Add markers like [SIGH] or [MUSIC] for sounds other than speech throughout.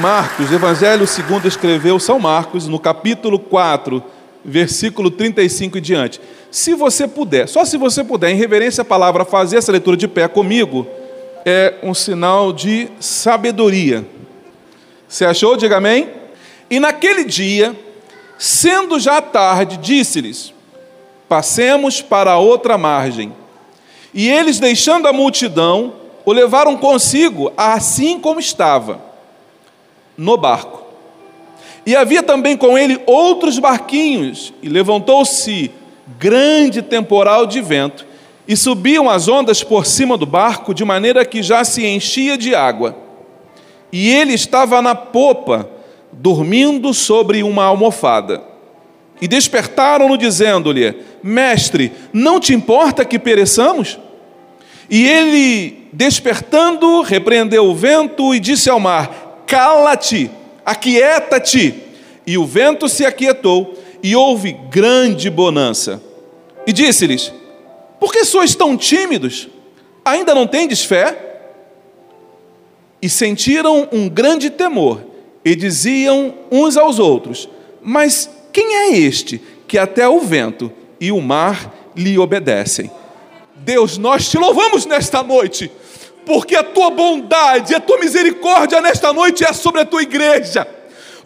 Marcos, Evangelho segundo escreveu São Marcos, no capítulo 4, versículo 35 e diante. Se você puder, só se você puder, em reverência à palavra, fazer essa leitura de pé comigo, é um sinal de sabedoria. Você achou? Diga amém. E naquele dia, sendo já tarde, disse-lhes: Passemos para a outra margem. E eles, deixando a multidão, o levaram consigo, assim como estava no barco. E havia também com ele outros barquinhos, e levantou-se grande temporal de vento, e subiam as ondas por cima do barco, de maneira que já se enchia de água. E ele estava na popa, dormindo sobre uma almofada. E despertaram-no, dizendo-lhe: Mestre, não te importa que pereçamos? E ele, despertando, repreendeu o vento e disse ao mar: cala-te, aquieta-te. E o vento se aquietou, e houve grande bonança. E disse-lhes: Por que sois tão tímidos? Ainda não tendes fé? E sentiram um grande temor, e diziam uns aos outros: Mas quem é este que até o vento e o mar lhe obedecem? Deus, nós te louvamos nesta noite porque a tua bondade, a tua misericórdia nesta noite é sobre a tua igreja,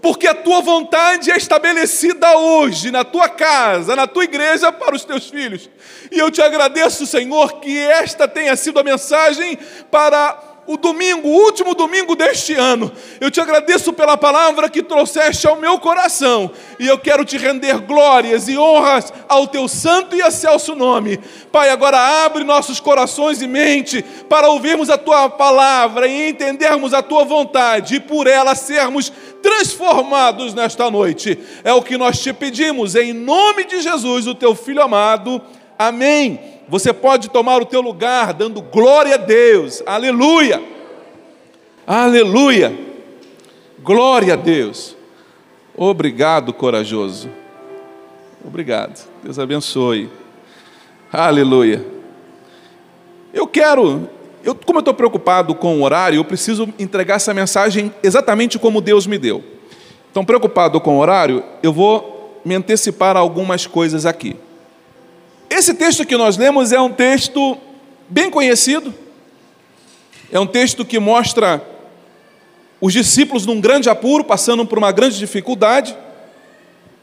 porque a tua vontade é estabelecida hoje na tua casa, na tua igreja para os teus filhos. E eu te agradeço, Senhor, que esta tenha sido a mensagem para o domingo, o último domingo deste ano. Eu te agradeço pela palavra que trouxeste ao meu coração, e eu quero te render glórias e honras ao teu santo e excelso nome. Pai, agora abre nossos corações e mente para ouvirmos a tua palavra e entendermos a tua vontade e por ela sermos transformados nesta noite. É o que nós te pedimos em nome de Jesus, o teu filho amado. Amém. Você pode tomar o teu lugar dando glória a Deus. Aleluia. Aleluia. Glória a Deus. Obrigado, corajoso. Obrigado. Deus abençoe. Aleluia. Eu quero, eu, como eu estou preocupado com o horário, eu preciso entregar essa mensagem exatamente como Deus me deu. Então, preocupado com o horário, eu vou me antecipar a algumas coisas aqui. Esse texto que nós lemos é um texto bem conhecido, é um texto que mostra os discípulos num grande apuro, passando por uma grande dificuldade,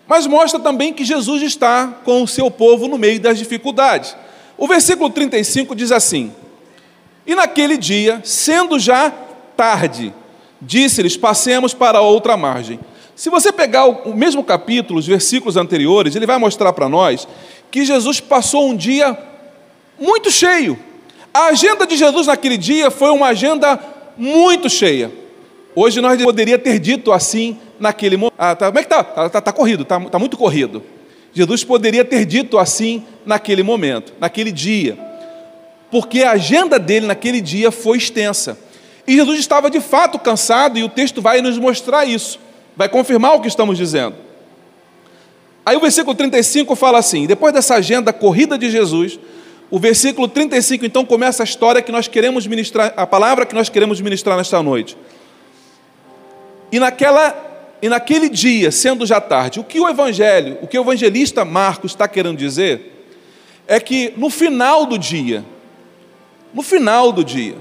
mas mostra também que Jesus está com o seu povo no meio das dificuldades. O versículo 35 diz assim: E naquele dia, sendo já tarde, disse-lhes: Passemos para outra margem. Se você pegar o mesmo capítulo, os versículos anteriores, ele vai mostrar para nós que Jesus passou um dia muito cheio. A agenda de Jesus naquele dia foi uma agenda muito cheia. Hoje nós poderia ter dito assim naquele momento. Ah, tá, como é que está? Está tá, tá corrido, está tá muito corrido. Jesus poderia ter dito assim naquele momento, naquele dia. Porque a agenda dele naquele dia foi extensa. E Jesus estava de fato cansado, e o texto vai nos mostrar isso, vai confirmar o que estamos dizendo. Aí o versículo 35 fala assim: depois dessa agenda corrida de Jesus, o versículo 35 então começa a história que nós queremos ministrar, a palavra que nós queremos ministrar nesta noite. E naquela e naquele dia, sendo já tarde, o que o evangelho, o que o evangelista Marcos está querendo dizer é que no final do dia, no final do dia,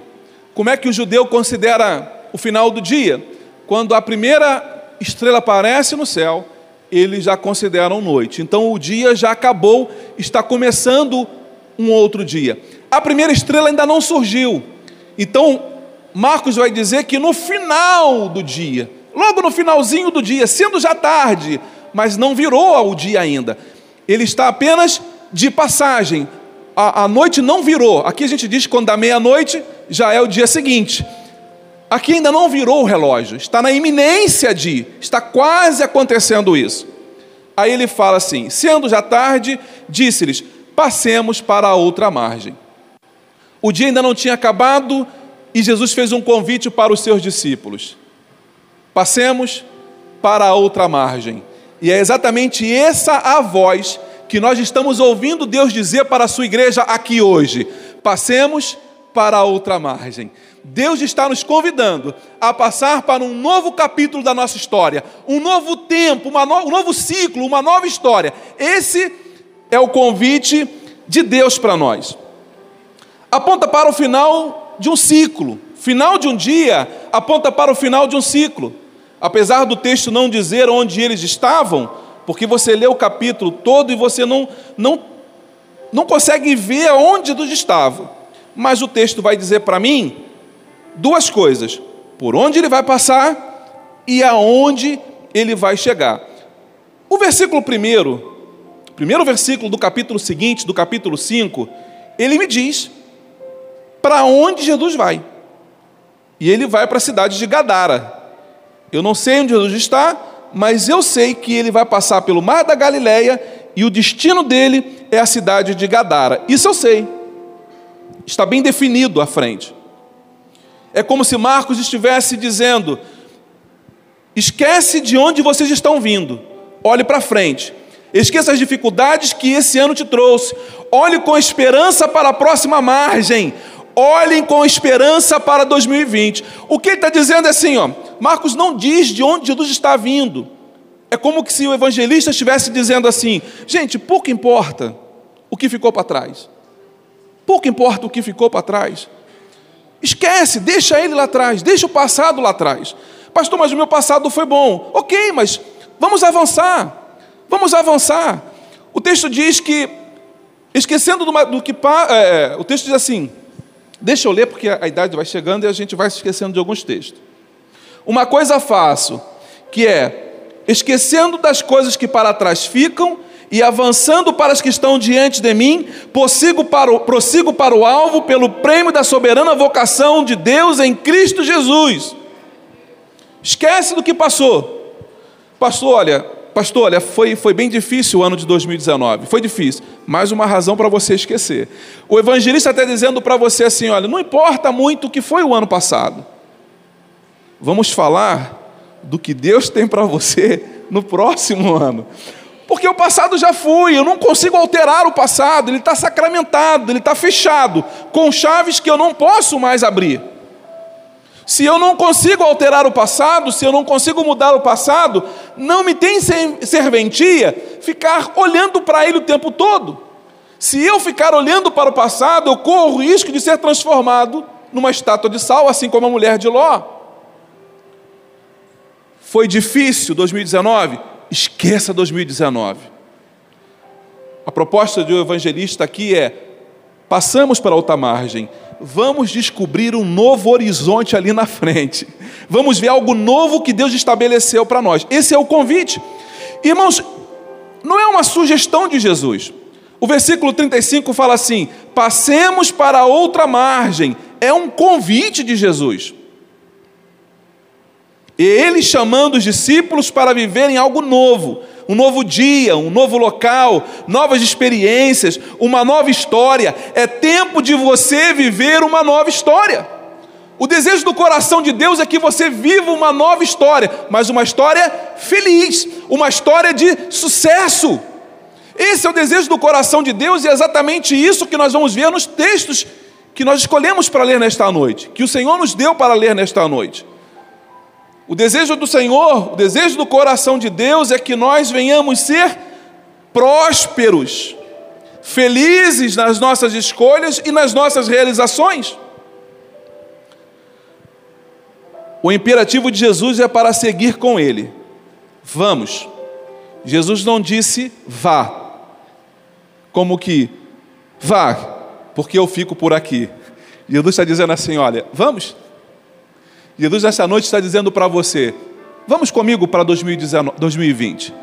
como é que o judeu considera o final do dia? Quando a primeira estrela aparece no céu eles já consideram noite. Então o dia já acabou, está começando um outro dia. A primeira estrela ainda não surgiu. Então Marcos vai dizer que no final do dia, logo no finalzinho do dia, sendo já tarde, mas não virou o dia ainda. Ele está apenas de passagem. A, a noite não virou. Aqui a gente diz que quando dá meia-noite já é o dia seguinte. Aqui ainda não virou o relógio, está na iminência de, está quase acontecendo isso. Aí ele fala assim: sendo já tarde, disse-lhes: passemos para a outra margem. O dia ainda não tinha acabado e Jesus fez um convite para os seus discípulos: passemos para a outra margem. E é exatamente essa a voz que nós estamos ouvindo Deus dizer para a sua igreja aqui hoje: passemos para a outra margem. Deus está nos convidando a passar para um novo capítulo da nossa história, um novo tempo, no, um novo ciclo, uma nova história. Esse é o convite de Deus para nós. Aponta para o final de um ciclo. Final de um dia aponta para o final de um ciclo. Apesar do texto não dizer onde eles estavam, porque você lê o capítulo todo e você não, não, não consegue ver onde eles estavam. Mas o texto vai dizer para mim duas coisas: por onde ele vai passar e aonde ele vai chegar. O versículo primeiro, primeiro versículo do capítulo seguinte, do capítulo 5, ele me diz para onde Jesus vai. E ele vai para a cidade de Gadara. Eu não sei onde Jesus está, mas eu sei que ele vai passar pelo mar da Galileia e o destino dele é a cidade de Gadara. Isso eu sei. Está bem definido à frente. É como se Marcos estivesse dizendo: esquece de onde vocês estão vindo, olhe para frente. Esqueça as dificuldades que esse ano te trouxe. Olhe com esperança para a próxima margem. Olhem com esperança para 2020. O que ele está dizendo é assim, ó. Marcos não diz de onde Jesus está vindo. É como se o evangelista estivesse dizendo assim: gente, pouco importa o que ficou para trás. Pouco importa o que ficou para trás. Esquece, deixa ele lá atrás, deixa o passado lá atrás. Pastor, mas o meu passado foi bom. Ok, mas vamos avançar. Vamos avançar. O texto diz que, esquecendo do, do que. É, o texto diz assim: deixa eu ler porque a, a idade vai chegando e a gente vai se esquecendo de alguns textos. Uma coisa faço, que é, esquecendo das coisas que para trás ficam e avançando para as que estão diante de mim, prossigo para, o, prossigo para o alvo pelo prêmio da soberana vocação de Deus em Cristo Jesus. Esquece do que passou. Pastor, olha, pastor, olha, foi, foi bem difícil o ano de 2019. Foi difícil. Mais uma razão para você esquecer. O evangelista está dizendo para você assim: olha, não importa muito o que foi o ano passado. Vamos falar do que Deus tem para você no próximo [LAUGHS] ano porque o passado já foi, eu não consigo alterar o passado, ele está sacramentado, ele está fechado, com chaves que eu não posso mais abrir. Se eu não consigo alterar o passado, se eu não consigo mudar o passado, não me tem serventia ficar olhando para ele o tempo todo. Se eu ficar olhando para o passado, eu corro o risco de ser transformado numa estátua de sal, assim como a mulher de Ló. Foi difícil 2019? Esqueça 2019. A proposta do evangelista aqui é: passamos para outra margem, vamos descobrir um novo horizonte ali na frente, vamos ver algo novo que Deus estabeleceu para nós. Esse é o convite. Irmãos, não é uma sugestão de Jesus. O versículo 35 fala assim: passemos para outra margem, é um convite de Jesus. E ele chamando os discípulos para viverem algo novo, um novo dia, um novo local, novas experiências, uma nova história. É tempo de você viver uma nova história. O desejo do coração de Deus é que você viva uma nova história, mas uma história feliz, uma história de sucesso. Esse é o desejo do coração de Deus e é exatamente isso que nós vamos ver nos textos que nós escolhemos para ler nesta noite, que o Senhor nos deu para ler nesta noite. O desejo do Senhor, o desejo do coração de Deus é que nós venhamos ser prósperos, felizes nas nossas escolhas e nas nossas realizações. O imperativo de Jesus é para seguir com Ele. Vamos. Jesus não disse vá, como que vá, porque eu fico por aqui. Jesus está dizendo assim: olha, vamos. Jesus, essa noite, está dizendo para você: vamos comigo para 2020.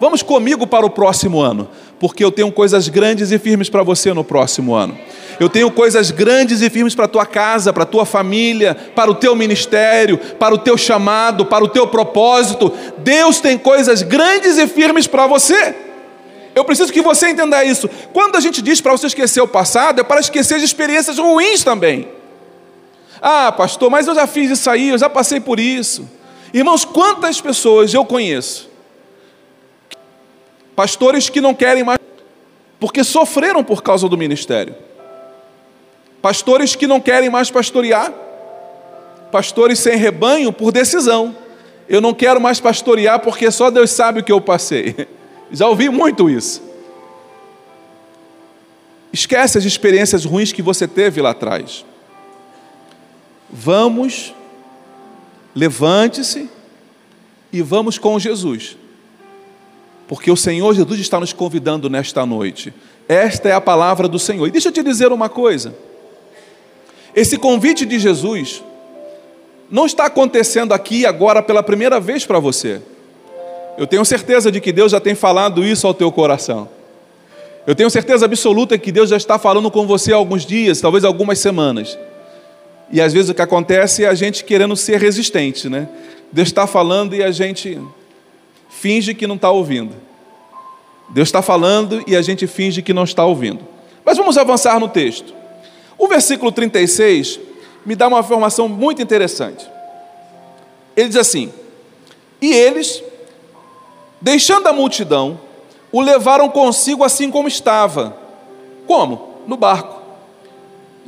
Vamos comigo para o próximo ano, porque eu tenho coisas grandes e firmes para você no próximo ano. Eu tenho coisas grandes e firmes para a tua casa, para a tua família, para o teu ministério, para o teu chamado, para o teu propósito. Deus tem coisas grandes e firmes para você. Eu preciso que você entenda isso. Quando a gente diz para você esquecer o passado, é para esquecer de experiências ruins também. Ah, pastor, mas eu já fiz isso aí, eu já passei por isso. Irmãos, quantas pessoas eu conheço? Pastores que não querem mais, porque sofreram por causa do ministério. Pastores que não querem mais pastorear. Pastores sem rebanho por decisão. Eu não quero mais pastorear porque só Deus sabe o que eu passei. [LAUGHS] Já ouvi muito isso. Esquece as experiências ruins que você teve lá atrás. Vamos, levante-se e vamos com Jesus. Porque o Senhor Jesus está nos convidando nesta noite. Esta é a palavra do Senhor. E deixa eu te dizer uma coisa. Esse convite de Jesus não está acontecendo aqui agora pela primeira vez para você. Eu tenho certeza de que Deus já tem falado isso ao teu coração. Eu tenho certeza absoluta que Deus já está falando com você há alguns dias, talvez algumas semanas. E às vezes o que acontece é a gente querendo ser resistente, né? Deus está falando e a gente finge que não está ouvindo. Deus está falando e a gente finge que não está ouvindo. Mas vamos avançar no texto. O versículo 36 me dá uma informação muito interessante. Ele diz assim: E eles, Deixando a multidão, o levaram consigo assim como estava. Como? No barco.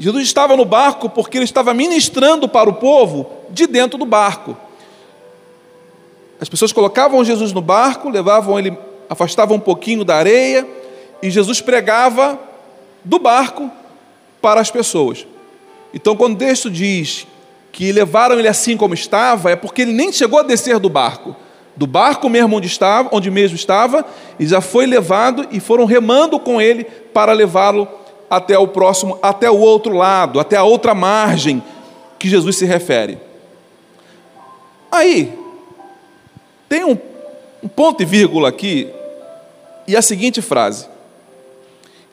Jesus estava no barco porque ele estava ministrando para o povo de dentro do barco. As pessoas colocavam Jesus no barco, levavam ele, afastavam um pouquinho da areia, e Jesus pregava do barco para as pessoas. Então, quando o texto diz que levaram ele assim como estava, é porque ele nem chegou a descer do barco do barco mesmo onde estava, onde mesmo estava, e já foi levado e foram remando com ele para levá-lo até o próximo, até o outro lado, até a outra margem que Jesus se refere. Aí tem um, um ponto e vírgula aqui e a seguinte frase: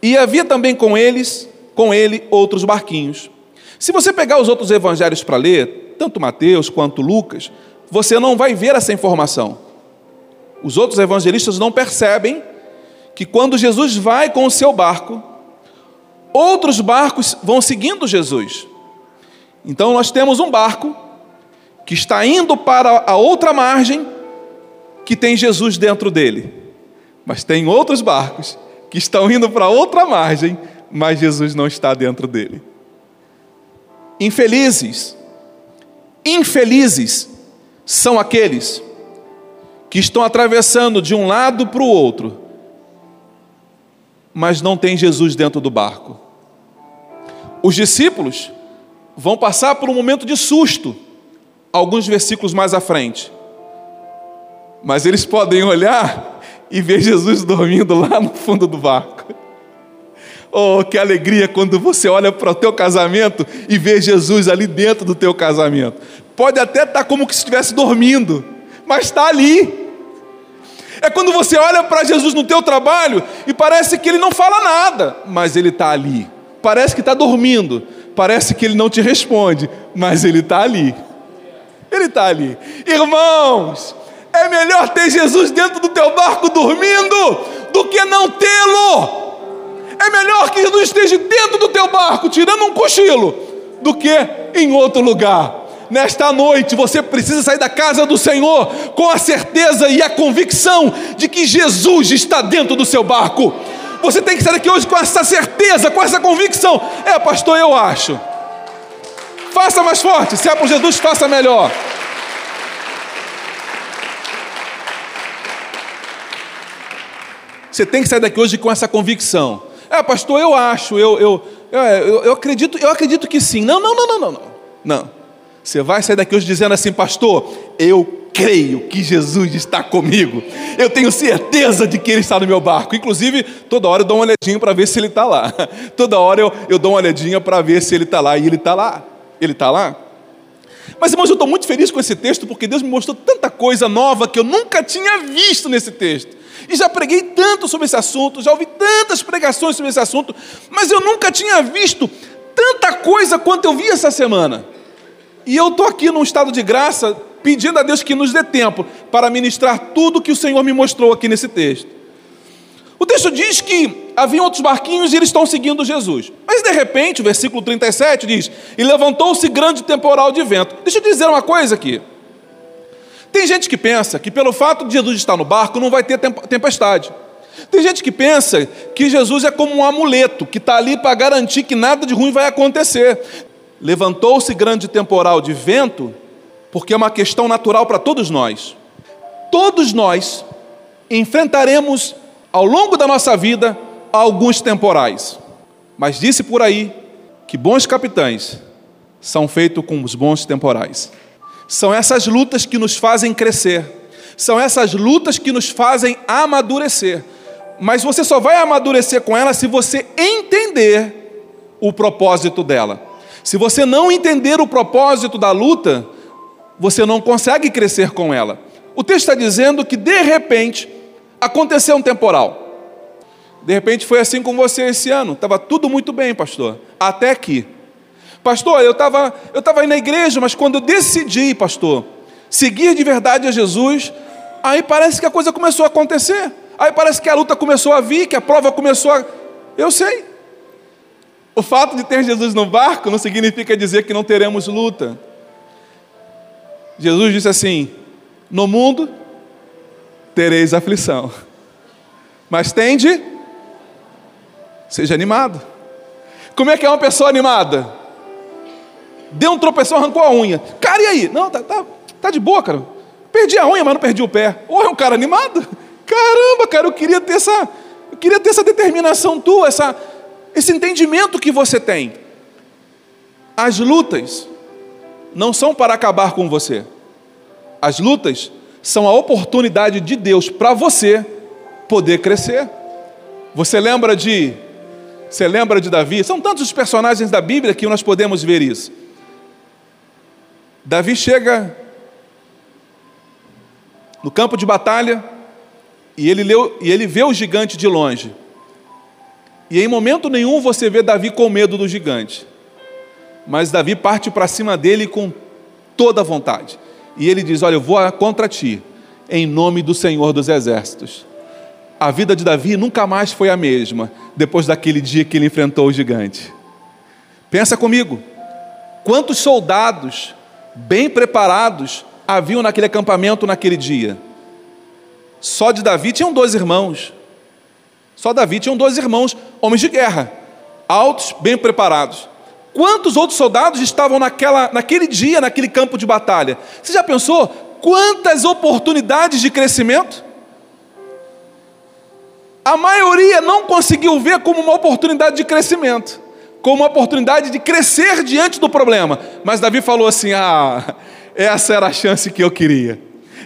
E havia também com eles, com ele outros barquinhos. Se você pegar os outros evangelhos para ler, tanto Mateus quanto Lucas, você não vai ver essa informação. Os outros evangelistas não percebem que quando Jesus vai com o seu barco, outros barcos vão seguindo Jesus. Então nós temos um barco que está indo para a outra margem que tem Jesus dentro dele. Mas tem outros barcos que estão indo para outra margem, mas Jesus não está dentro dele. Infelizes, infelizes são aqueles que estão atravessando de um lado para o outro, mas não tem Jesus dentro do barco. Os discípulos vão passar por um momento de susto, alguns versículos mais à frente, mas eles podem olhar e ver Jesus dormindo lá no fundo do barco. Oh, que alegria quando você olha para o teu casamento e vê Jesus ali dentro do teu casamento. Pode até estar tá como que estivesse dormindo, mas está ali. É quando você olha para Jesus no teu trabalho e parece que ele não fala nada, mas ele está ali. Parece que está dormindo, parece que ele não te responde, mas ele está ali. Ele está ali. Irmãos, é melhor ter Jesus dentro do teu barco dormindo do que não tê-lo. É melhor que Jesus esteja dentro do teu barco, tirando um cochilo, do que em outro lugar. Nesta noite você precisa sair da casa do Senhor com a certeza e a convicção de que Jesus está dentro do seu barco. Você tem que sair daqui hoje com essa certeza, com essa convicção. É, pastor, eu acho. Faça mais forte. Se é por Jesus, faça melhor. Você tem que sair daqui hoje com essa convicção. É, pastor, eu acho, eu, eu, eu, eu, eu acredito, eu acredito que sim. Não, não, não, não, não, não. Você vai sair daqui hoje dizendo assim, pastor, eu creio que Jesus está comigo. Eu tenho certeza de que Ele está no meu barco. Inclusive, toda hora eu dou uma olhadinha para ver se Ele está lá. [LAUGHS] Toda hora eu, eu dou uma olhadinha para ver se Ele está lá. E Ele está lá. Ele está lá. Mas, irmãos, eu estou muito feliz com esse texto porque Deus me mostrou tanta coisa nova que eu nunca tinha visto nesse texto. E já preguei tanto sobre esse assunto, já ouvi tantas pregações sobre esse assunto, mas eu nunca tinha visto tanta coisa quanto eu vi essa semana. E eu estou aqui num estado de graça, pedindo a Deus que nos dê tempo para ministrar tudo que o Senhor me mostrou aqui nesse texto. O texto diz que havia outros barquinhos e eles estão seguindo Jesus. Mas de repente, o versículo 37 diz: E levantou-se grande temporal de vento. Deixa eu dizer uma coisa aqui. Tem gente que pensa que pelo fato de Jesus estar no barco não vai ter tempestade. Tem gente que pensa que Jesus é como um amuleto que está ali para garantir que nada de ruim vai acontecer. Levantou-se grande temporal de vento, porque é uma questão natural para todos nós. Todos nós enfrentaremos ao longo da nossa vida alguns temporais. Mas disse por aí que bons capitães são feitos com os bons temporais. São essas lutas que nos fazem crescer. São essas lutas que nos fazem amadurecer. Mas você só vai amadurecer com ela se você entender o propósito dela. Se você não entender o propósito da luta, você não consegue crescer com ela. O texto está dizendo que de repente aconteceu um temporal. De repente foi assim com você esse ano. Estava tudo muito bem, pastor. Até que. Pastor, eu estava eu tava aí na igreja, mas quando eu decidi, pastor, seguir de verdade a Jesus, aí parece que a coisa começou a acontecer. Aí parece que a luta começou a vir, que a prova começou a. Eu sei. O fato de ter Jesus no barco não significa dizer que não teremos luta. Jesus disse assim: No mundo tereis aflição, mas tende, seja animado. Como é que é uma pessoa animada? Deu um tropeção, arrancou a unha. Cara, e aí? Não, tá, tá, tá de boa, cara. Perdi a unha, mas não perdi o pé. Ou é um cara animado? Caramba, cara, eu queria ter essa, eu queria ter essa determinação tua, essa, esse entendimento que você tem. As lutas não são para acabar com você. As lutas são a oportunidade de Deus para você poder crescer. Você lembra de você lembra de Davi? São tantos os personagens da Bíblia que nós podemos ver isso. Davi chega no campo de batalha e ele, leu, e ele vê o gigante de longe. E em momento nenhum você vê Davi com medo do gigante. Mas Davi parte para cima dele com toda a vontade. E ele diz: Olha, eu vou contra ti, em nome do Senhor dos Exércitos. A vida de Davi nunca mais foi a mesma depois daquele dia que ele enfrentou o gigante. Pensa comigo, quantos soldados bem preparados haviam naquele acampamento naquele dia. Só de Davi tinham dois irmãos. Só Davi tinham dois irmãos, homens de guerra, altos, bem preparados. Quantos outros soldados estavam naquela, naquele dia, naquele campo de batalha? Você já pensou quantas oportunidades de crescimento? A maioria não conseguiu ver como uma oportunidade de crescimento como uma oportunidade de crescer diante do problema. Mas Davi falou assim: ah, essa era a chance que eu queria.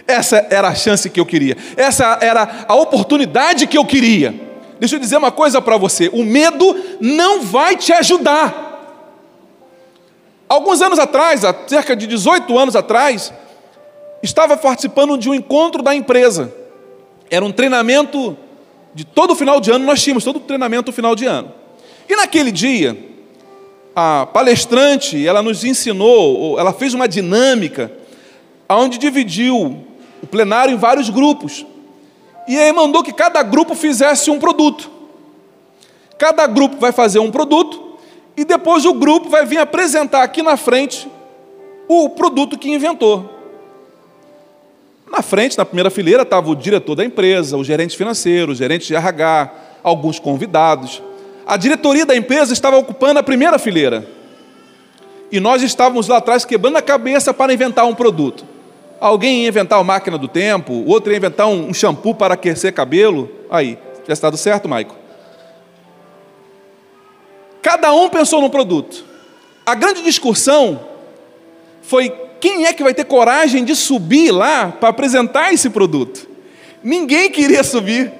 Essa era a chance que eu queria. Essa era a oportunidade que eu queria. Deixa eu dizer uma coisa para você: o medo não vai te ajudar. Alguns anos atrás, há cerca de 18 anos atrás, estava participando de um encontro da empresa. Era um treinamento de todo final de ano, nós tínhamos todo o treinamento final de ano. E naquele dia, a palestrante, ela nos ensinou, ela fez uma dinâmica onde dividiu o plenário em vários grupos. E aí mandou que cada grupo fizesse um produto. Cada grupo vai fazer um produto e depois o grupo vai vir apresentar aqui na frente o produto que inventou. Na frente, na primeira fileira, estava o diretor da empresa, o gerente financeiro, o gerente de RH, alguns convidados. A diretoria da empresa estava ocupando a primeira fileira. E nós estávamos lá atrás quebrando a cabeça para inventar um produto. Alguém ia inventar uma máquina do tempo, outro ia inventar um, shampoo para aquecer cabelo. Aí, já está certo, Maico? Cada um pensou num produto. A grande discussão foi quem é que vai ter coragem de subir lá para apresentar esse produto. Ninguém queria subir.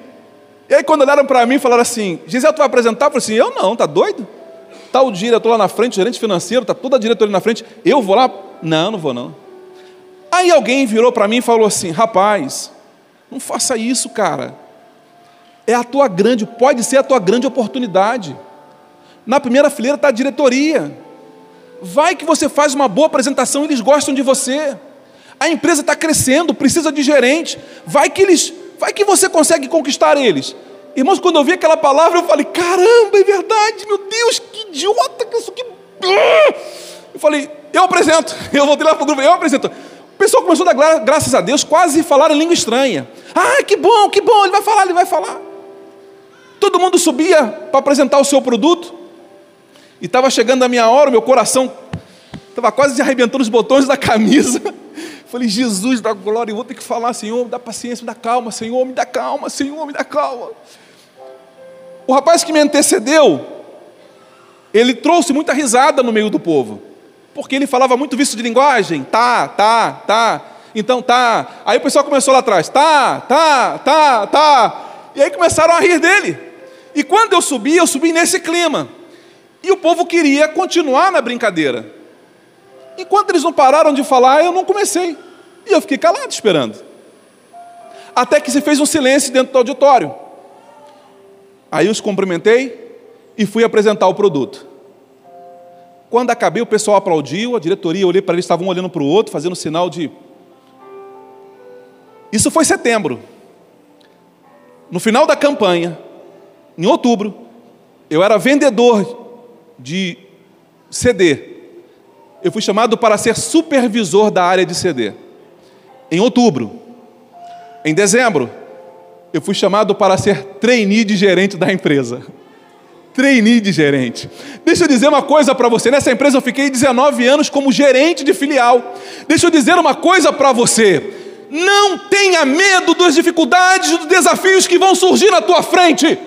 E aí, quando olharam para mim, falaram assim: Gisele, tu vai apresentar? Eu falei assim: Eu não, tá doido? Está o diretor lá na frente, o gerente financeiro, está toda a diretoria na frente, eu vou lá Não, não vou não. Aí alguém virou para mim e falou assim: rapaz, não faça isso, cara. É a tua grande, pode ser a tua grande oportunidade. Na primeira fileira está a diretoria. Vai que você faz uma boa apresentação, eles gostam de você. A empresa está crescendo, precisa de gerente. Vai que eles, vai que você consegue conquistar eles. Irmãos, quando eu vi aquela palavra, eu falei: caramba, é verdade, meu Deus, que idiota que isso que. Eu falei: eu apresento. [LAUGHS] Eu voltei lá para o grupo, eu apresento. O pessoal começou a dar graças a Deus, quase falar em língua estranha. Ah, que bom, que bom, ele vai falar, ele vai falar. Todo mundo subia para apresentar o seu produto. E estava chegando a minha hora, meu coração estava quase arrebentando os botões da camisa. [LAUGHS] Falei, Jesus da glória, eu vou ter que falar, Senhor, me dá paciência, me dá calma, Senhor, me dá calma, Senhor, me dá calma. O rapaz que me antecedeu, ele trouxe muita risada no meio do povo, porque ele falava muito vício de linguagem, tá, tá, tá, então tá. Aí o pessoal começou lá atrás, tá, tá, tá, tá. E aí começaram a rir dele. E quando eu subi, eu subi nesse clima. E o povo queria continuar na brincadeira. Enquanto eles não pararam de falar, eu não comecei. E eu fiquei calado esperando. Até que se fez um silêncio dentro do auditório. Aí eu os cumprimentei e fui apresentar o produto. Quando acabei, o pessoal aplaudiu, a diretoria, olhei para eles, estavam olhando para o outro, fazendo sinal de. Isso foi setembro. No final da campanha, em outubro, eu era vendedor de CD. Eu fui chamado para ser supervisor da área de CD. Em outubro. Em dezembro, eu fui chamado para ser trainee de gerente da empresa. Trainee de gerente. Deixa eu dizer uma coisa para você. Nessa empresa eu fiquei 19 anos como gerente de filial. Deixa eu dizer uma coisa para você. Não tenha medo das dificuldades, dos desafios que vão surgir na tua frente.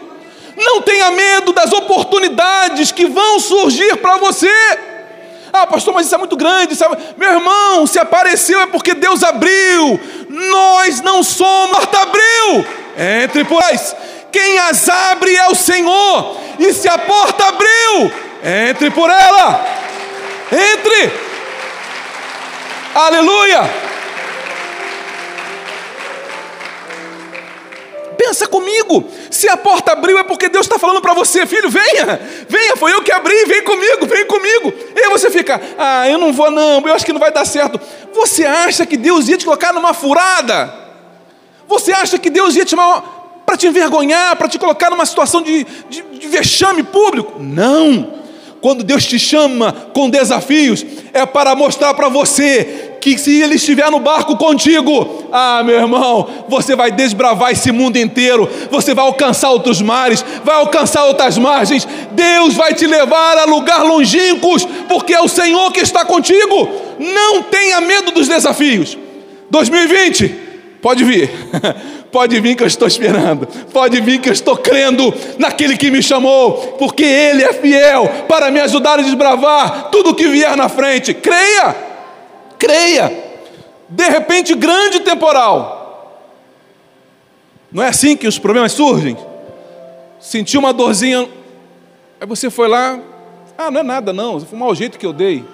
Não tenha medo das oportunidades que vão surgir para você. Ah, pastor, mas isso é muito grande. Sabe? Meu irmão, se apareceu é porque Deus abriu. Nós não somos. Porta abriu. Entre, pois. Quem as abre é o Senhor. E se a porta abriu, entre por ela. Entre. Aleluia. Pensa comigo, se a porta abriu é porque Deus está falando para você, filho, venha, venha, foi eu que abri, vem comigo, vem comigo. E aí você fica, ah, eu não vou não, eu acho que não vai dar certo. Você acha que Deus ia te colocar numa furada? Você acha que Deus ia te para te envergonhar, para te colocar numa situação de, de, de vexame público? Não. Quando Deus te chama com desafios, é para mostrar para você que se Ele estiver no barco contigo, ah, meu irmão, você vai desbravar esse mundo inteiro, você vai alcançar outros mares, vai alcançar outras margens, Deus vai te levar a lugar longínquos, porque é o Senhor que está contigo. Não tenha medo dos desafios. 2020, pode vir. [LAUGHS] Pode vir que eu estou esperando. Pode vir que eu estou crendo naquele que me chamou, porque Ele é fiel para me ajudar a desbravar tudo que vier na frente. Creia, creia. De repente, grande temporal. Não é assim que os problemas surgem? Sentiu uma dorzinha, aí você foi lá, ah, não é nada não, foi um mau jeito que eu dei.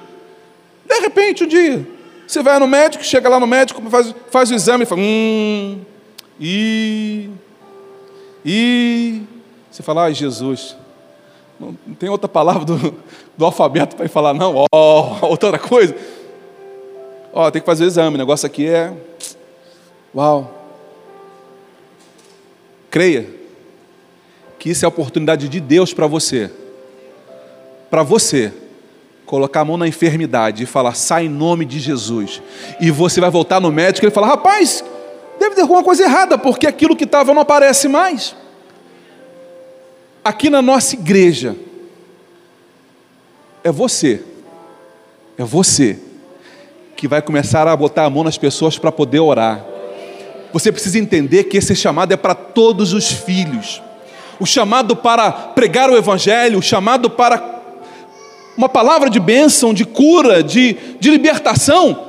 De repente, um dia, você vai no médico, chega lá no médico, faz, faz o exame e fala, hum, e. E. Você fala, ai Jesus. Não, não tem outra palavra do, do alfabeto para falar, não, ó, oh, outra coisa. Ó, tem que fazer o exame, o negócio aqui é. Uau. Creia que isso é a oportunidade de Deus para você. Para você colocar a mão na enfermidade e falar, sai em nome de Jesus. E você vai voltar no médico e ele fala, rapaz, deve ter alguma coisa errada, porque aquilo que estava não aparece mais. Aqui na nossa igreja, é você, é você, que vai começar a botar a mão nas pessoas para poder orar. Você precisa entender que esse chamado é para todos os filhos. O chamado para pregar o Evangelho, o chamado para uma palavra de bênção, de cura, de, de libertação,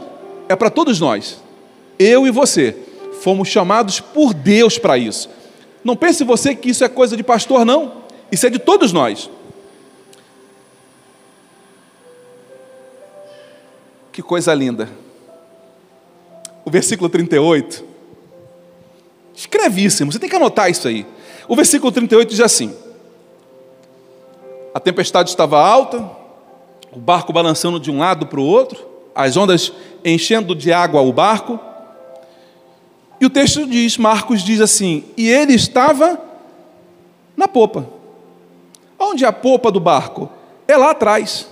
é para todos nós, eu e você fomos chamados por Deus para isso. Não pense você que isso é coisa de pastor, não. Isso é de todos nós. Que coisa linda. O versículo 38. Escrevíssimo, você tem que anotar isso aí. O versículo 38 diz assim: A tempestade estava alta, o barco balançando de um lado para o outro, as ondas enchendo de água o barco. E o texto diz, Marcos diz assim: E ele estava na popa. Onde é a popa do barco? É lá atrás.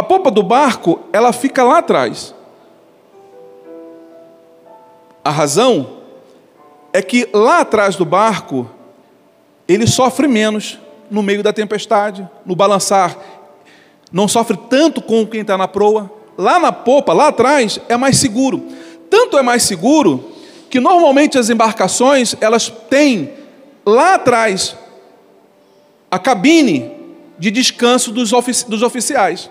A popa do barco, ela fica lá atrás. A razão é que lá atrás do barco, ele sofre menos no meio da tempestade, no balançar. Não sofre tanto com quem está na proa. Lá na popa, lá atrás, é mais seguro. Tanto é mais seguro que normalmente as embarcações elas têm lá atrás a cabine de descanso dos, ofici dos oficiais.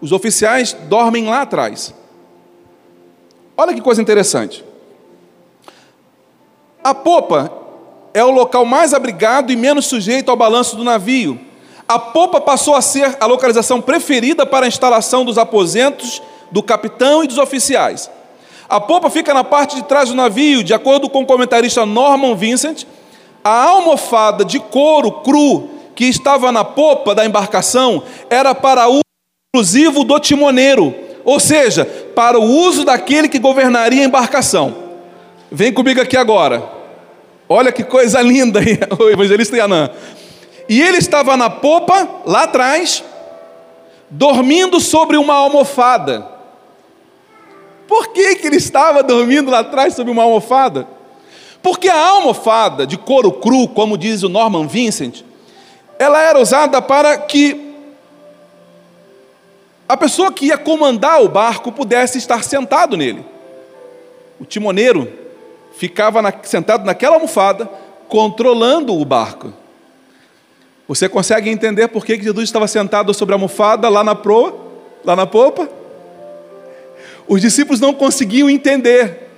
Os oficiais dormem lá atrás. Olha que coisa interessante. A popa é o local mais abrigado e menos sujeito ao balanço do navio. A popa passou a ser a localização preferida para a instalação dos aposentos do capitão e dos oficiais. A popa fica na parte de trás do navio, de acordo com o comentarista Norman Vincent. A almofada de couro cru que estava na popa da embarcação era para uso exclusivo do timoneiro, ou seja, para o uso daquele que governaria a embarcação. Vem comigo aqui agora. Olha que coisa linda, [LAUGHS] o evangelista Yanã. E ele estava na popa, lá atrás, dormindo sobre uma almofada. Por que, que ele estava dormindo lá atrás sobre uma almofada? Porque a almofada de couro cru, como diz o Norman Vincent, ela era usada para que a pessoa que ia comandar o barco pudesse estar sentado nele. O timoneiro ficava na, sentado naquela almofada, controlando o barco. Você consegue entender por que Jesus estava sentado sobre a almofada lá na proa, lá na popa? Os discípulos não conseguiam entender.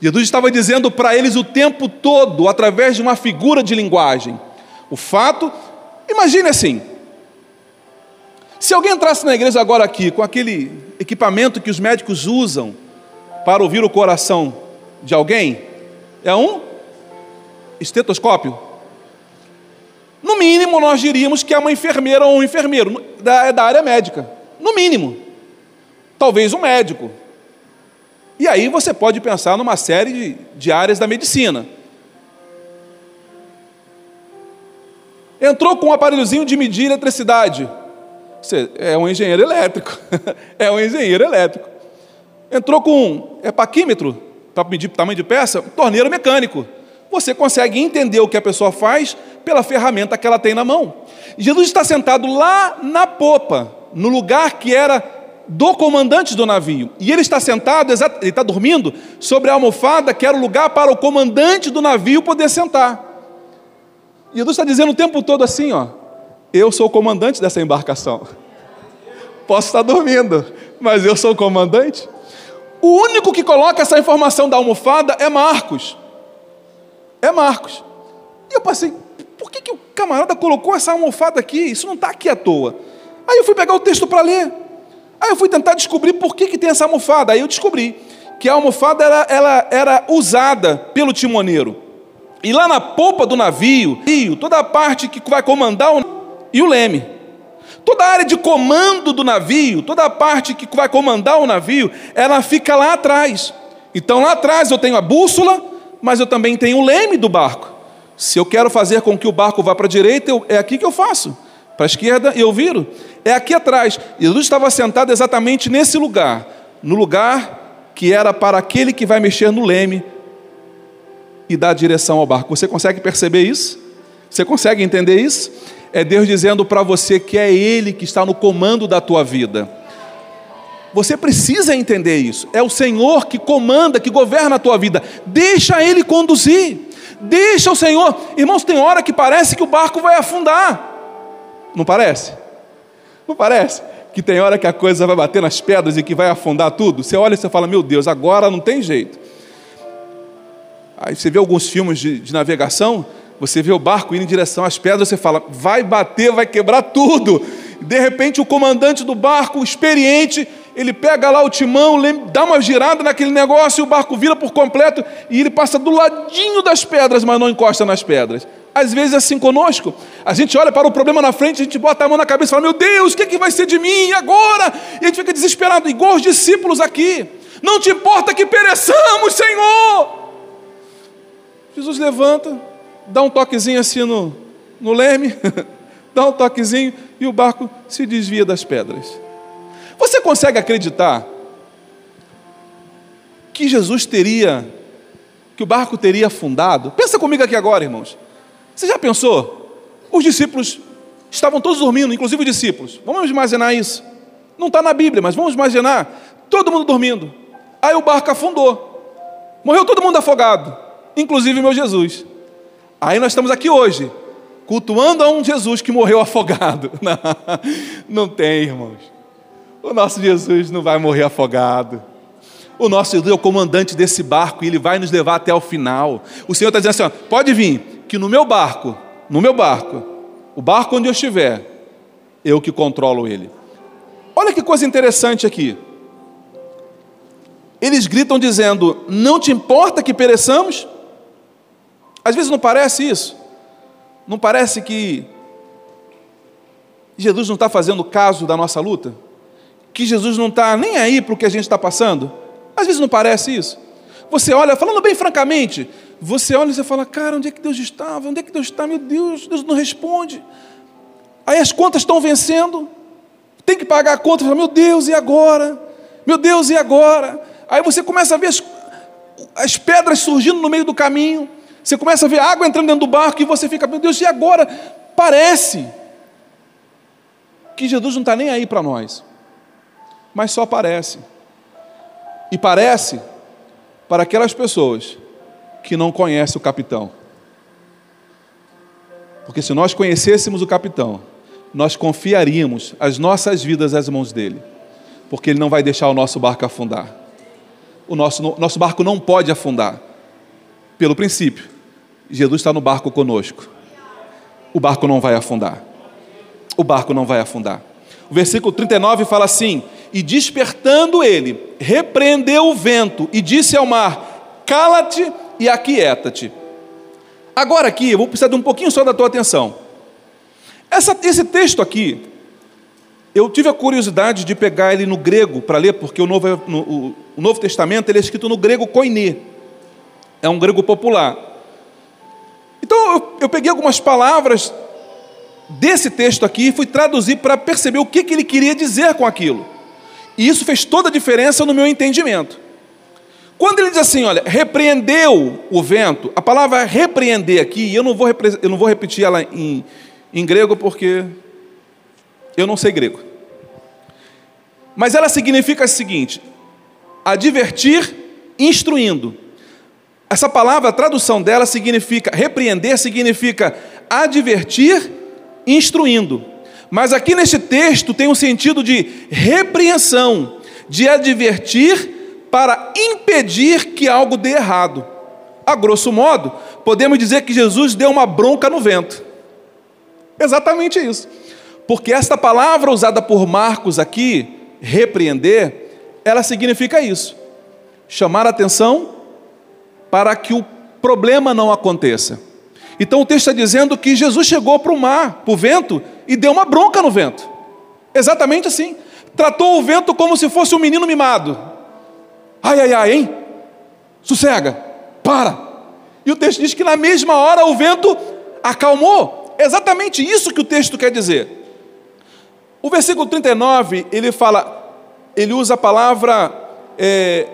Jesus estava dizendo para eles o tempo todo, através de uma figura de linguagem. O fato, imagine assim: se alguém entrasse na igreja agora aqui com aquele equipamento que os médicos usam para ouvir o coração de alguém, é um estetoscópio. No mínimo, nós diríamos que é uma enfermeira ou um enfermeiro da, da área médica. No mínimo. Talvez um médico. E aí você pode pensar numa série de, de áreas da medicina. Entrou com um aparelhozinho de medir eletricidade. Você é um engenheiro elétrico. [LAUGHS] é um engenheiro elétrico. Entrou com um epaquímetro para medir tamanho de peça, torneiro mecânico. Você consegue entender o que a pessoa faz pela ferramenta que ela tem na mão. Jesus está sentado lá na popa, no lugar que era do comandante do navio. E ele está sentado, ele está dormindo sobre a almofada que era o lugar para o comandante do navio poder sentar. E Jesus está dizendo o tempo todo assim, ó, eu sou o comandante dessa embarcação. Posso estar dormindo, mas eu sou o comandante. O único que coloca essa informação da almofada é Marcos. É Marcos. E eu pensei, por que, que o camarada colocou essa almofada aqui? Isso não está aqui à toa. Aí eu fui pegar o texto para ler. Aí eu fui tentar descobrir por que, que tem essa almofada. Aí eu descobri que a almofada era, ela era usada pelo timoneiro. E lá na polpa do navio, toda a parte que vai comandar o e o leme. Toda a área de comando do navio, toda a parte que vai comandar o navio, ela fica lá atrás. Então lá atrás eu tenho a bússola, mas eu também tenho o leme do barco. Se eu quero fazer com que o barco vá para a direita, eu, é aqui que eu faço. Para a esquerda eu viro. É aqui atrás. Jesus estava sentado exatamente nesse lugar, no lugar que era para aquele que vai mexer no leme e dar direção ao barco. Você consegue perceber isso? Você consegue entender isso? É Deus dizendo para você que é Ele que está no comando da tua vida. Você precisa entender isso. É o Senhor que comanda, que governa a tua vida. Deixa Ele conduzir. Deixa o Senhor. Irmãos, tem hora que parece que o barco vai afundar. Não parece? Não parece? Que tem hora que a coisa vai bater nas pedras e que vai afundar tudo. Você olha e você fala: Meu Deus, agora não tem jeito. Aí você vê alguns filmes de, de navegação você vê o barco indo em direção às pedras, você fala, vai bater, vai quebrar tudo. De repente, o comandante do barco, experiente, ele pega lá o timão, dá uma girada naquele negócio e o barco vira por completo e ele passa do ladinho das pedras, mas não encosta nas pedras. Às vezes é assim conosco. A gente olha para o problema na frente, a gente bota a mão na cabeça e fala: Meu Deus, o que, é que vai ser de mim agora? E a gente fica desesperado, igual os discípulos aqui. Não te importa que pereçamos, Senhor. Jesus levanta, dá um toquezinho assim no, no leme, [LAUGHS] dá um toquezinho e o barco se desvia das pedras. Você consegue acreditar que Jesus teria, que o barco teria afundado? Pensa comigo aqui agora, irmãos. Você já pensou? Os discípulos estavam todos dormindo, inclusive os discípulos. Vamos imaginar isso. Não está na Bíblia, mas vamos imaginar todo mundo dormindo. Aí o barco afundou. Morreu todo mundo afogado, inclusive meu Jesus. Aí nós estamos aqui hoje, cultuando a um Jesus que morreu afogado. [LAUGHS] Não, não tem, irmãos. O nosso Jesus não vai morrer afogado. O nosso Jesus é o comandante desse barco e ele vai nos levar até o final. O Senhor está dizendo assim: ó, pode vir, que no meu barco, no meu barco, o barco onde eu estiver, eu que controlo ele. Olha que coisa interessante aqui. Eles gritam dizendo: Não te importa que pereçamos? Às vezes não parece isso. Não parece que Jesus não está fazendo caso da nossa luta? Que Jesus não está nem aí para o que a gente está passando? Às vezes não parece isso. Você olha, falando bem francamente, você olha e você fala, cara, onde é que Deus estava? Onde é que Deus está? Meu Deus, Deus não responde. Aí as contas estão vencendo, tem que pagar a conta, fala, meu Deus, e agora? Meu Deus, e agora? Aí você começa a ver as, as pedras surgindo no meio do caminho, você começa a ver água entrando dentro do barco e você fica, meu Deus, e agora? Parece que Jesus não está nem aí para nós, mas só parece. E parece para aquelas pessoas que não conhecem o capitão. Porque se nós conhecêssemos o capitão, nós confiaríamos as nossas vidas às mãos dele, porque ele não vai deixar o nosso barco afundar. O nosso, nosso barco não pode afundar, pelo princípio. Jesus está no barco conosco. O barco não vai afundar. O barco não vai afundar. O versículo 39 fala assim: E despertando ele, repreendeu o vento e disse ao mar: Cala-te e aquieta-te. Agora aqui, eu vou precisar de um pouquinho só da tua atenção. Essa, esse texto aqui, eu tive a curiosidade de pegar ele no grego para ler, porque o Novo, no, o, o Novo Testamento ele é escrito no grego koiné. É um grego popular. Então eu, eu peguei algumas palavras desse texto aqui e fui traduzir para perceber o que, que ele queria dizer com aquilo. E isso fez toda a diferença no meu entendimento. Quando ele diz assim, olha, repreendeu o vento, a palavra repreender aqui, eu não vou, eu não vou repetir ela em, em grego porque eu não sei grego. Mas ela significa o seguinte: advertir, instruindo. Essa palavra, a tradução dela significa repreender, significa advertir, instruindo. Mas aqui neste texto tem um sentido de repreensão, de advertir para impedir que algo dê errado. A grosso modo, podemos dizer que Jesus deu uma bronca no vento. Exatamente isso. Porque esta palavra usada por Marcos aqui, repreender, ela significa isso: chamar a atenção para que o problema não aconteça. Então o texto está dizendo que Jesus chegou para o mar, para o vento, e deu uma bronca no vento. Exatamente assim. Tratou o vento como se fosse um menino mimado. Ai, ai, ai, hein? Sossega, para. E o texto diz que na mesma hora o vento acalmou. Exatamente isso que o texto quer dizer. O versículo 39, ele fala, ele usa a palavra é,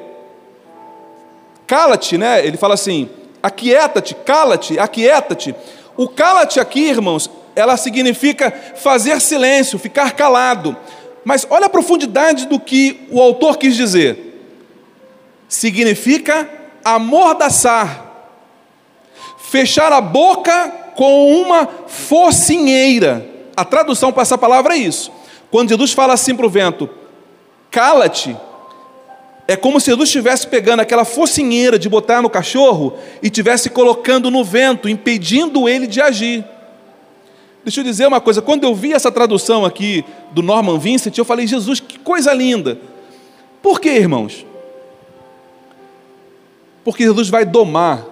cala-te, né? Ele fala assim, aquieta-te, cala-te, aquieta-te. O cala-te aqui, irmãos, ela significa fazer silêncio, ficar calado. Mas olha a profundidade do que o autor quis dizer significa amordaçar, fechar a boca com uma focinheira. A tradução para essa palavra é isso. Quando Jesus fala assim para o vento, cala-te, é como se Jesus estivesse pegando aquela focinheira de botar no cachorro e estivesse colocando no vento, impedindo ele de agir. Deixa eu dizer uma coisa, quando eu vi essa tradução aqui do Norman Vincent, eu falei, Jesus, que coisa linda. Por quê, irmãos? Porque Jesus vai domar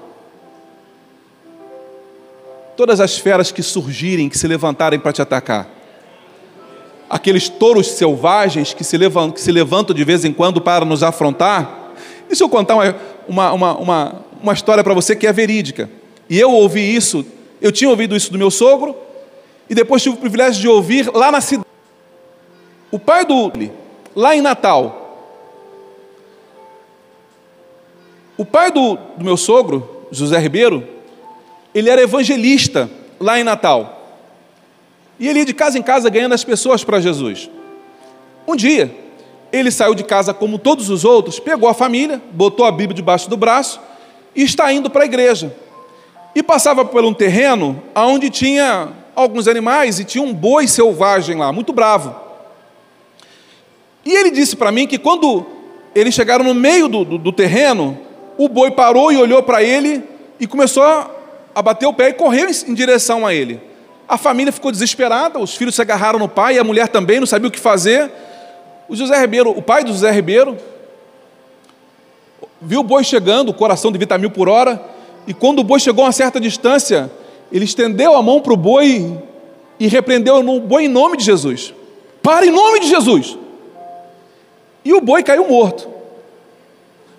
todas as feras que surgirem, que se levantarem para te atacar. Aqueles touros selvagens que se, levantam, que se levantam de vez em quando para nos afrontar. Deixa eu contar uma, uma, uma, uma, uma história para você que é verídica. E eu ouvi isso, eu tinha ouvido isso do meu sogro, e depois tive o privilégio de ouvir lá na cidade. O pai do lá em Natal, o pai do, do meu sogro, José Ribeiro, ele era evangelista lá em Natal. E ele ia de casa em casa ganhando as pessoas para Jesus. Um dia, ele saiu de casa como todos os outros, pegou a família, botou a Bíblia debaixo do braço e está indo para a igreja. E passava por um terreno onde tinha alguns animais e tinha um boi selvagem lá, muito bravo. E ele disse para mim que quando eles chegaram no meio do, do, do terreno, o boi parou e olhou para ele e começou a abateu o pé e correu em direção a ele. A família ficou desesperada, os filhos se agarraram no pai, a mulher também não sabia o que fazer. O José Ribeiro, o pai do José Ribeiro, viu o boi chegando, o coração de mil por hora, e quando o boi chegou a uma certa distância, ele estendeu a mão para o boi e repreendeu o boi em nome de Jesus. Para em nome de Jesus! E o boi caiu morto.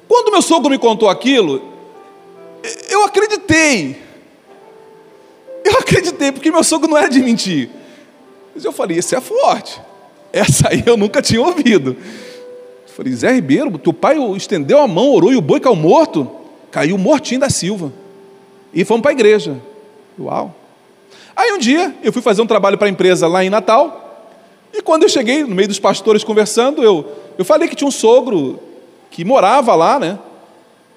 Quando meu sogro me contou aquilo, eu acreditei. Eu acreditei, porque meu sogro não era de mentir. Mas eu falei, esse é forte. Essa aí eu nunca tinha ouvido. Eu falei, Zé Ribeiro, teu pai estendeu a mão, orou e o boi caiu morto. Caiu mortinho da Silva. E fomos para a igreja. Uau. Aí um dia eu fui fazer um trabalho para a empresa lá em Natal. E quando eu cheguei, no meio dos pastores conversando, eu, eu falei que tinha um sogro que morava lá, né?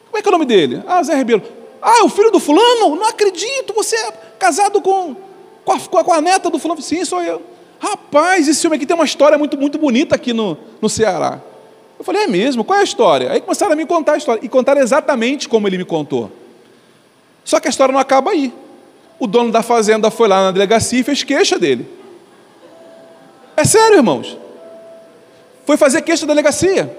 Como é que é o nome dele? Ah, Zé Ribeiro. Ah, o filho do fulano? Não acredito, você é casado com, com, a, com a neta do fulano. Sim, sou eu. Rapaz, esse homem aqui tem uma história muito, muito bonita aqui no, no Ceará. Eu falei, é mesmo? Qual é a história? Aí começaram a me contar a história. E contaram exatamente como ele me contou. Só que a história não acaba aí. O dono da fazenda foi lá na delegacia e fez queixa dele. É sério, irmãos. Foi fazer queixa da delegacia.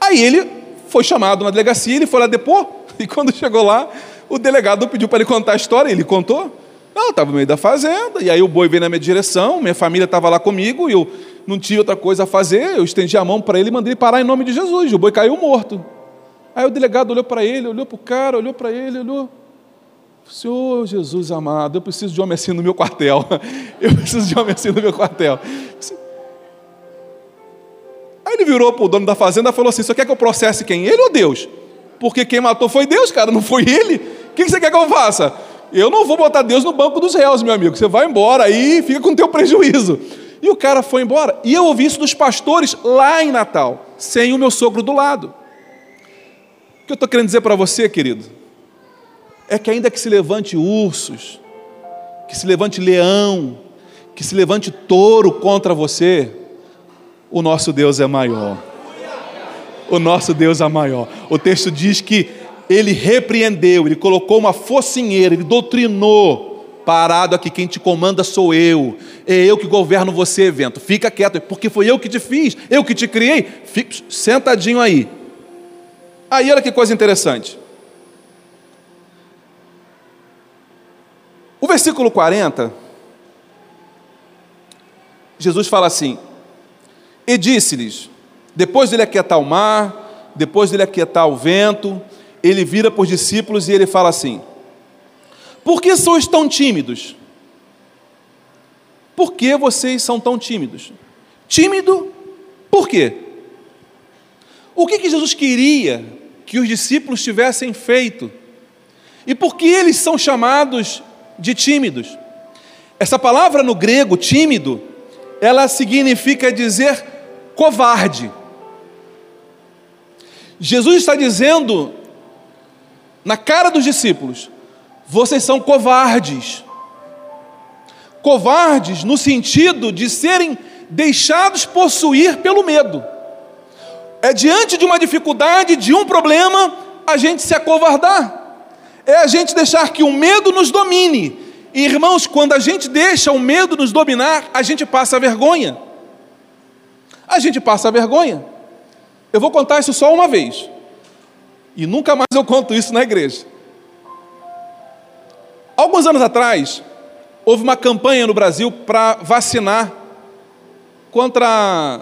Aí ele foi chamado na delegacia, ele foi lá depor. [LAUGHS] E quando chegou lá, o delegado pediu para ele contar a história, ele contou. Não, estava no meio da fazenda, e aí o boi veio na minha direção, minha família estava lá comigo, e eu não tinha outra coisa a fazer, eu estendi a mão para ele e mandei ele parar em nome de Jesus, o boi caiu morto. Aí o delegado olhou para ele, olhou para o cara, olhou para ele, olhou. Senhor Jesus amado, eu preciso de homem assim no meu quartel. [LAUGHS] Eu preciso de homem assim no meu quartel. Virou para o dono da fazenda e falou assim: Você quer que eu processe quem? Ele ou Deus? Porque quem matou foi Deus, cara, não foi ele. O que você quer que eu faça? Eu não vou botar Deus no banco dos réus, meu amigo. Você vai embora aí e fica com o teu prejuízo. E o cara foi embora. E eu ouvi isso dos pastores lá em Natal, sem o meu sogro do lado. O que eu estou querendo dizer para você, querido, é que ainda que se levante ursos, que se levante leão, que se levante touro contra você, o nosso Deus é maior. O nosso Deus é maior. O texto diz que ele repreendeu, ele colocou uma focinheira, ele doutrinou. Parado aqui, quem te comanda sou eu. É eu que governo você, evento. Fica quieto, porque foi eu que te fiz, eu que te criei. Fica sentadinho aí. Aí olha que coisa interessante. O versículo 40, Jesus fala assim: e disse-lhes: depois dele aquietar o mar, depois dele aquietar o vento, ele vira para os discípulos e ele fala assim: Por que sois tão tímidos? Por que vocês são tão tímidos? Tímido, por quê? O que, que Jesus queria que os discípulos tivessem feito? E por que eles são chamados de tímidos? Essa palavra no grego, tímido, ela significa dizer covarde. Jesus está dizendo na cara dos discípulos: vocês são covardes. Covardes no sentido de serem deixados possuir pelo medo. É diante de uma dificuldade, de um problema, a gente se acovardar. É a gente deixar que o medo nos domine. E, irmãos, quando a gente deixa o medo nos dominar, a gente passa vergonha a gente passa vergonha. Eu vou contar isso só uma vez. E nunca mais eu conto isso na igreja. Alguns anos atrás, houve uma campanha no Brasil para vacinar contra.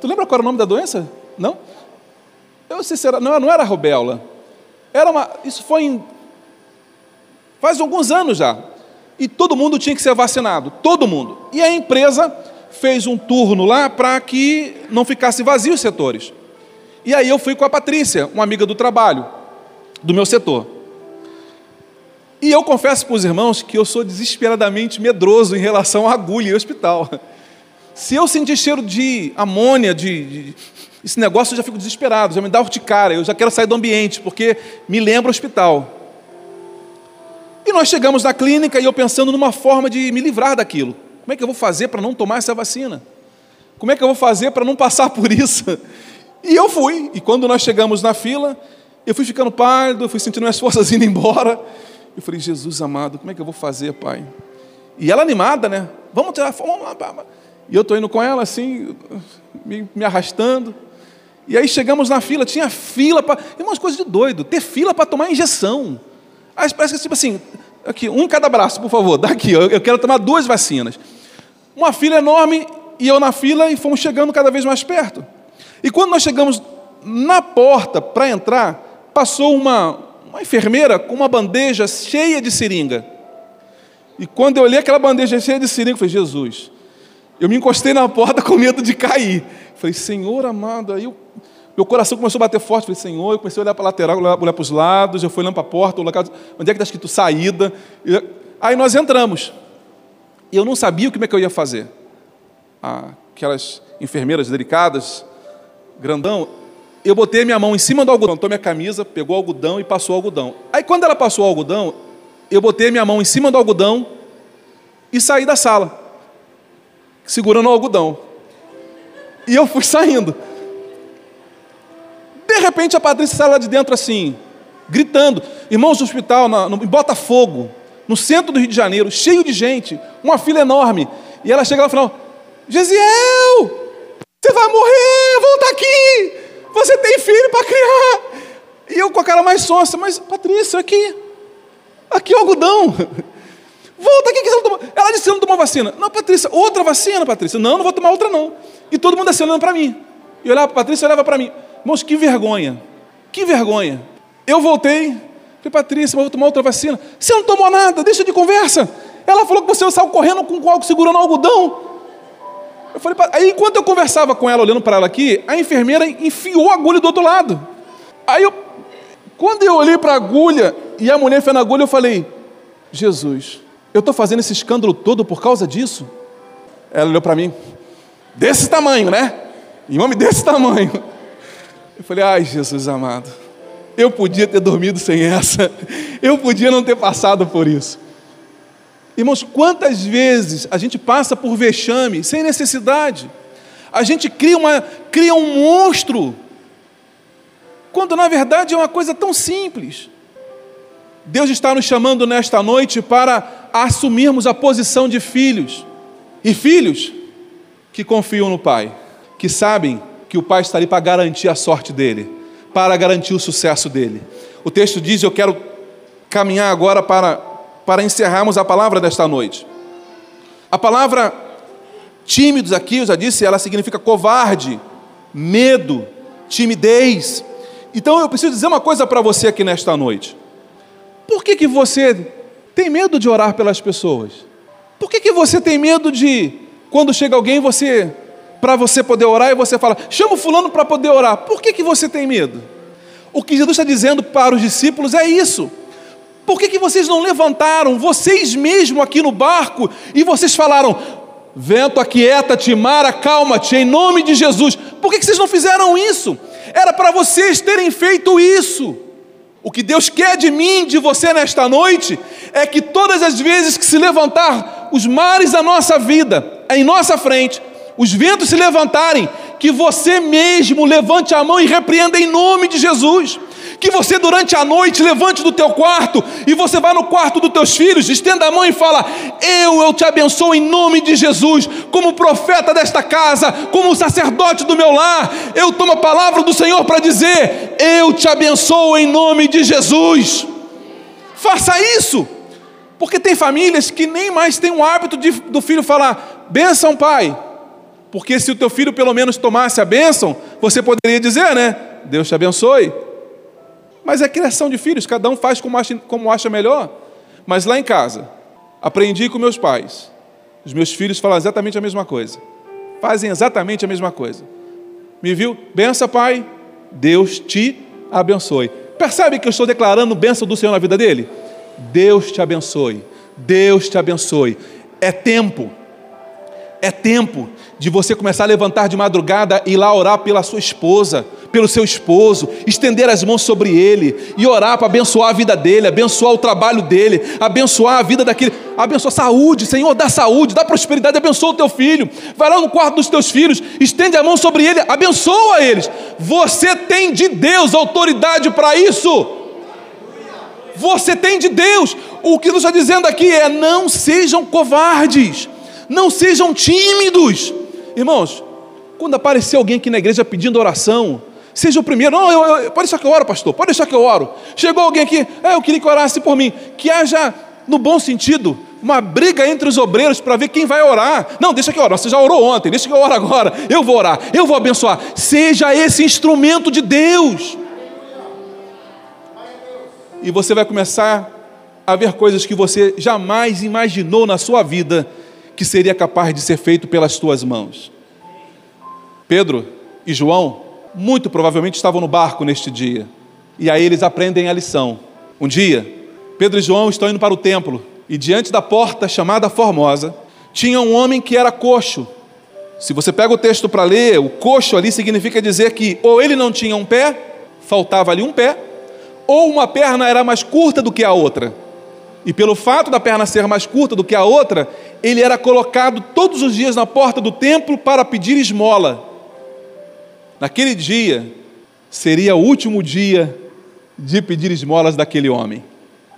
Tu lembra qual era o nome da doença? Não? Eu sei se era. Não, não era rubéola. Era uma. Isso foi em. Faz alguns anos já. E todo mundo tinha que ser vacinado. Todo mundo. E a empresa fez um turno lá para que não ficasse vazio os setores. E aí eu fui com a Patrícia, uma amiga do trabalho, do meu setor. E eu confesso para os irmãos que eu sou desesperadamente medroso em relação à agulha e hospital. [LAUGHS] Se eu sentir cheiro de amônia, de, de, esse negócio, eu já fico desesperado, já me dá urticária, eu já quero sair do ambiente, porque me lembra hospital. E nós chegamos na clínica e eu pensando numa forma de me livrar daquilo. Como é que eu vou fazer para não tomar essa vacina? Como é que eu vou fazer para não passar por isso? [LAUGHS] E eu fui. E quando nós chegamos na fila, eu fui ficando pálido, eu fui sentindo minhas [LAUGHS] forças indo embora. Eu falei, Jesus amado, como é que eu vou fazer, pai? E ela animada, né? Vamos tirar foto, vamos lá. E eu estou indo com ela assim, me, me, arrastando. E aí chegamos na fila, tinha fila para. É umas coisas de doido, ter fila para tomar injeção. Aí parece que tipo assim, aqui, um em cada braço, por favor, daqui, eu, eu quero tomar duas vacinas. Uma fila enorme e eu na fila e fomos chegando cada vez mais perto. E quando nós chegamos na porta para entrar, passou uma, uma enfermeira com uma bandeja cheia de seringa. E quando eu olhei aquela bandeja cheia de seringa, eu falei, Jesus, eu me encostei na porta [LAUGHS] com medo de cair. Falei, Senhor amado, aí eu, meu coração começou a bater forte. Falei, Senhor, eu comecei a olhar para a lateral, olhar para os lados, eu fui olhando para a porta, onde é que está escrito saída. Aí nós entramos. E eu não sabia como é que eu ia fazer. Aquelas enfermeiras delicadas, grandão, eu botei minha mão em cima do algodão, tomei a camisa, pegou o algodão e passou o algodão. Aí quando ela passou o algodão, eu botei minha mão em cima do algodão e saí da sala, segurando o algodão. E eu fui saindo. De repente a Patrícia sai lá de dentro assim, gritando. Irmãos do hospital, na, no, em Botafogo, no centro do Rio de Janeiro, cheio de gente, uma fila enorme. E ela chega lá no final, Gesiel, você vai morrer, volta aqui. Você tem filho para criar. E eu com a cara mais sonsa, mas Patrícia, aqui. Aqui é algodão. Volta aqui que você não tomou. Ela disse: não tomou vacina. Não, Patrícia, outra vacina, Patrícia. Não, não vou tomar outra, não. E todo mundo assim olhando para mim. E olhava para Patrícia olhava para mim. Irmãos, que vergonha. Que vergonha. Eu voltei. Falei, Patrícia, mas vou tomar outra vacina. Você não tomou nada, deixa de conversa. Ela falou que você saiu correndo com algo segurando algodão. Eu falei, aí enquanto eu conversava com ela, olhando para ela aqui, a enfermeira enfiou a agulha do outro lado. Aí eu, quando eu olhei para a agulha e a mulher fez na agulha, eu falei, Jesus, eu estou fazendo esse escândalo todo por causa disso? Ela olhou para mim, desse tamanho, né? Em homem desse tamanho. Eu falei, ai Jesus amado, eu podia ter dormido sem essa, eu podia não ter passado por isso. Irmãos, quantas vezes a gente passa por vexame sem necessidade? A gente cria, uma, cria um monstro, quando na verdade é uma coisa tão simples. Deus está nos chamando nesta noite para assumirmos a posição de filhos. E filhos que confiam no Pai, que sabem que o Pai está ali para garantir a sorte dele, para garantir o sucesso dele. O texto diz: Eu quero caminhar agora para para encerrarmos a palavra desta noite. A palavra tímidos aqui, eu já disse, ela significa covarde, medo, timidez. Então eu preciso dizer uma coisa para você aqui nesta noite. Por que, que você tem medo de orar pelas pessoas? Por que, que você tem medo de, quando chega alguém, você, para você poder orar, e você fala, chama o fulano para poder orar? Por que, que você tem medo? O que Jesus está dizendo para os discípulos é isso. Por que, que vocês não levantaram, vocês mesmo aqui no barco, e vocês falaram: Vento, aquieta-te, mar, acalma-te, em nome de Jesus? Por que, que vocês não fizeram isso? Era para vocês terem feito isso. O que Deus quer de mim, de você nesta noite, é que todas as vezes que se levantar os mares da nossa vida em nossa frente, os ventos se levantarem, que você mesmo levante a mão e repreenda em nome de Jesus Que você durante a noite levante do teu quarto e você vá no quarto dos teus filhos, estenda a mão e fala: "Eu eu te abençoo em nome de Jesus, como profeta desta casa, como sacerdote do meu lar. Eu tomo a palavra do Senhor para dizer: eu te abençoo em nome de Jesus." Faça isso. Porque tem famílias que nem mais têm o hábito de, do filho falar: "Benção, pai." Porque se o teu filho pelo menos tomasse a bênção, você poderia dizer, né? Deus te abençoe. Mas é criação de filhos, cada um faz como acha, como acha melhor. Mas lá em casa, aprendi com meus pais. Os meus filhos falam exatamente a mesma coisa. Fazem exatamente a mesma coisa. Me viu? Bença, pai. Deus te abençoe. Percebe que eu estou declarando bênção do Senhor na vida dele? Deus te abençoe. Deus te abençoe. É tempo é tempo de você começar a levantar de madrugada e ir lá orar pela sua esposa, pelo seu esposo, estender as mãos sobre ele e orar para abençoar a vida dele, abençoar o trabalho dele, abençoar a vida daquele, abençoar a saúde, Senhor, dá saúde, dá prosperidade, abençoa o teu filho. Vai lá no quarto dos teus filhos, estende a mão sobre ele, abençoa eles. Você tem de Deus autoridade para isso. Você tem de Deus. O que nos está dizendo aqui é: não sejam covardes não sejam tímidos. Irmãos, quando aparecer alguém aqui na igreja pedindo oração, seja o primeiro. Não, eu, eu, pode deixar que eu oro, pastor, pode deixar que eu oro. Chegou alguém aqui, é, eu queria que orasse por mim. Que haja, no bom sentido, uma briga entre os obreiros para ver quem vai orar. Não, deixa que eu oro. Você já orou ontem, deixa que eu oro agora. Eu vou orar, eu vou abençoar. Seja esse instrumento de Deus. E você vai começar a ver coisas que você jamais imaginou na sua vida que seria capaz de ser feito pelas tuas mãos. Pedro e João, muito provavelmente, estavam no barco neste dia. E aí eles aprendem a lição. Um dia, Pedro e João estão indo para o templo e diante da porta chamada Formosa, tinha um homem que era coxo. Se você pega o texto para ler, o coxo ali significa dizer que ou ele não tinha um pé, faltava ali um pé, ou uma perna era mais curta do que a outra. E pelo fato da perna ser mais curta do que a outra, ele era colocado todos os dias na porta do templo para pedir esmola. Naquele dia, seria o último dia de pedir esmolas daquele homem,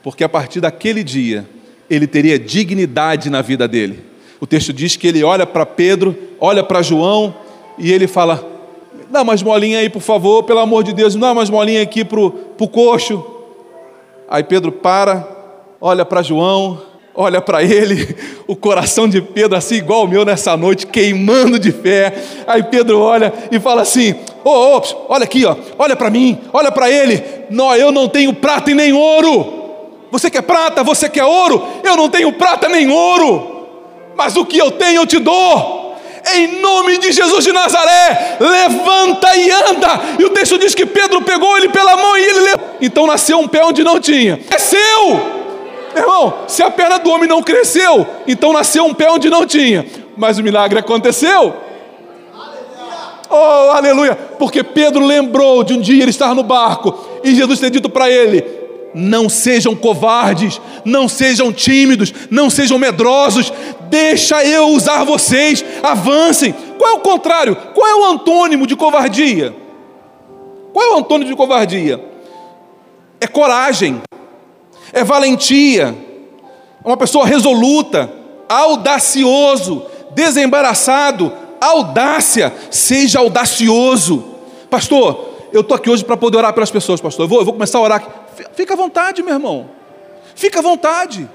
porque a partir daquele dia, ele teria dignidade na vida dele. O texto diz que ele olha para Pedro, olha para João e ele fala: Dá uma esmolinha aí, por favor, pelo amor de Deus, dá uma esmolinha aqui para o coxo. Aí Pedro para, olha para João, olha para ele, [LAUGHS] o coração de Pedro, assim igual o meu nessa noite, queimando de fé. Aí Pedro olha e fala assim: Ô, oh, oh, olha aqui, ó, olha para mim, olha para ele. Não, eu não tenho prata e nem ouro. Você quer prata, você quer ouro? Eu não tenho prata nem ouro, mas o que eu tenho eu te dou. Em nome de Jesus de Nazaré, levanta e anda. E o texto diz que Pedro pegou ele pela mão e ele levou. Então nasceu um pé onde não tinha. É seu. Irmão, se a perna do homem não cresceu, então nasceu um pé onde não tinha, mas o milagre aconteceu. Oh, aleluia! Porque Pedro lembrou de um dia ele estar no barco e Jesus ter dito para ele: Não sejam covardes, não sejam tímidos, não sejam medrosos, deixa eu usar vocês, avancem. Qual é o contrário? Qual é o antônimo de covardia? Qual é o antônimo de covardia? É coragem é valentia, é uma pessoa resoluta, audacioso, desembaraçado, audácia, seja audacioso. Pastor, eu estou aqui hoje para poder orar pelas pessoas, pastor. Eu vou, eu vou começar a orar. Fica à vontade, meu irmão. Fica à vontade.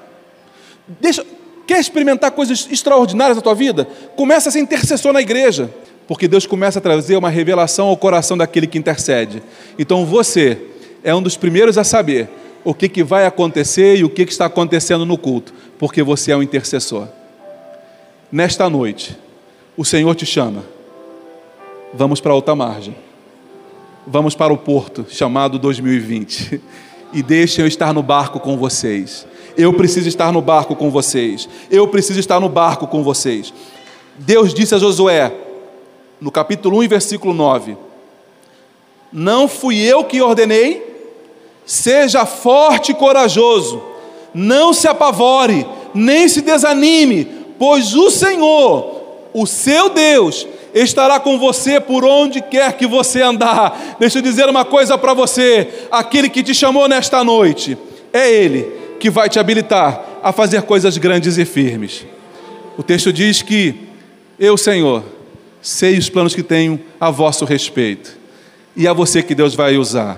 Deixa, quer experimentar coisas extraordinárias na tua vida? Começa a ser intercessor na igreja, porque Deus começa a trazer uma revelação ao coração daquele que intercede. Então você é um dos primeiros a saber o que, que vai acontecer e o que, que está acontecendo no culto, porque você é um intercessor. Nesta noite, o Senhor te chama. Vamos para outra margem. Vamos para o porto chamado 2020. E deixem eu estar no barco com vocês. Eu preciso estar no barco com vocês. Eu preciso estar no barco com vocês. Deus disse a Josué, no capítulo 1, versículo 9: Não fui eu que ordenei, Seja forte e corajoso, não se apavore, nem se desanime, pois o Senhor, o seu Deus, estará com você por onde quer que você andar. Deixa eu dizer uma coisa para você: aquele que te chamou nesta noite, é Ele que vai te habilitar a fazer coisas grandes e firmes. O texto diz que eu, Senhor, sei os planos que tenho a vosso respeito, e é você que Deus vai usar.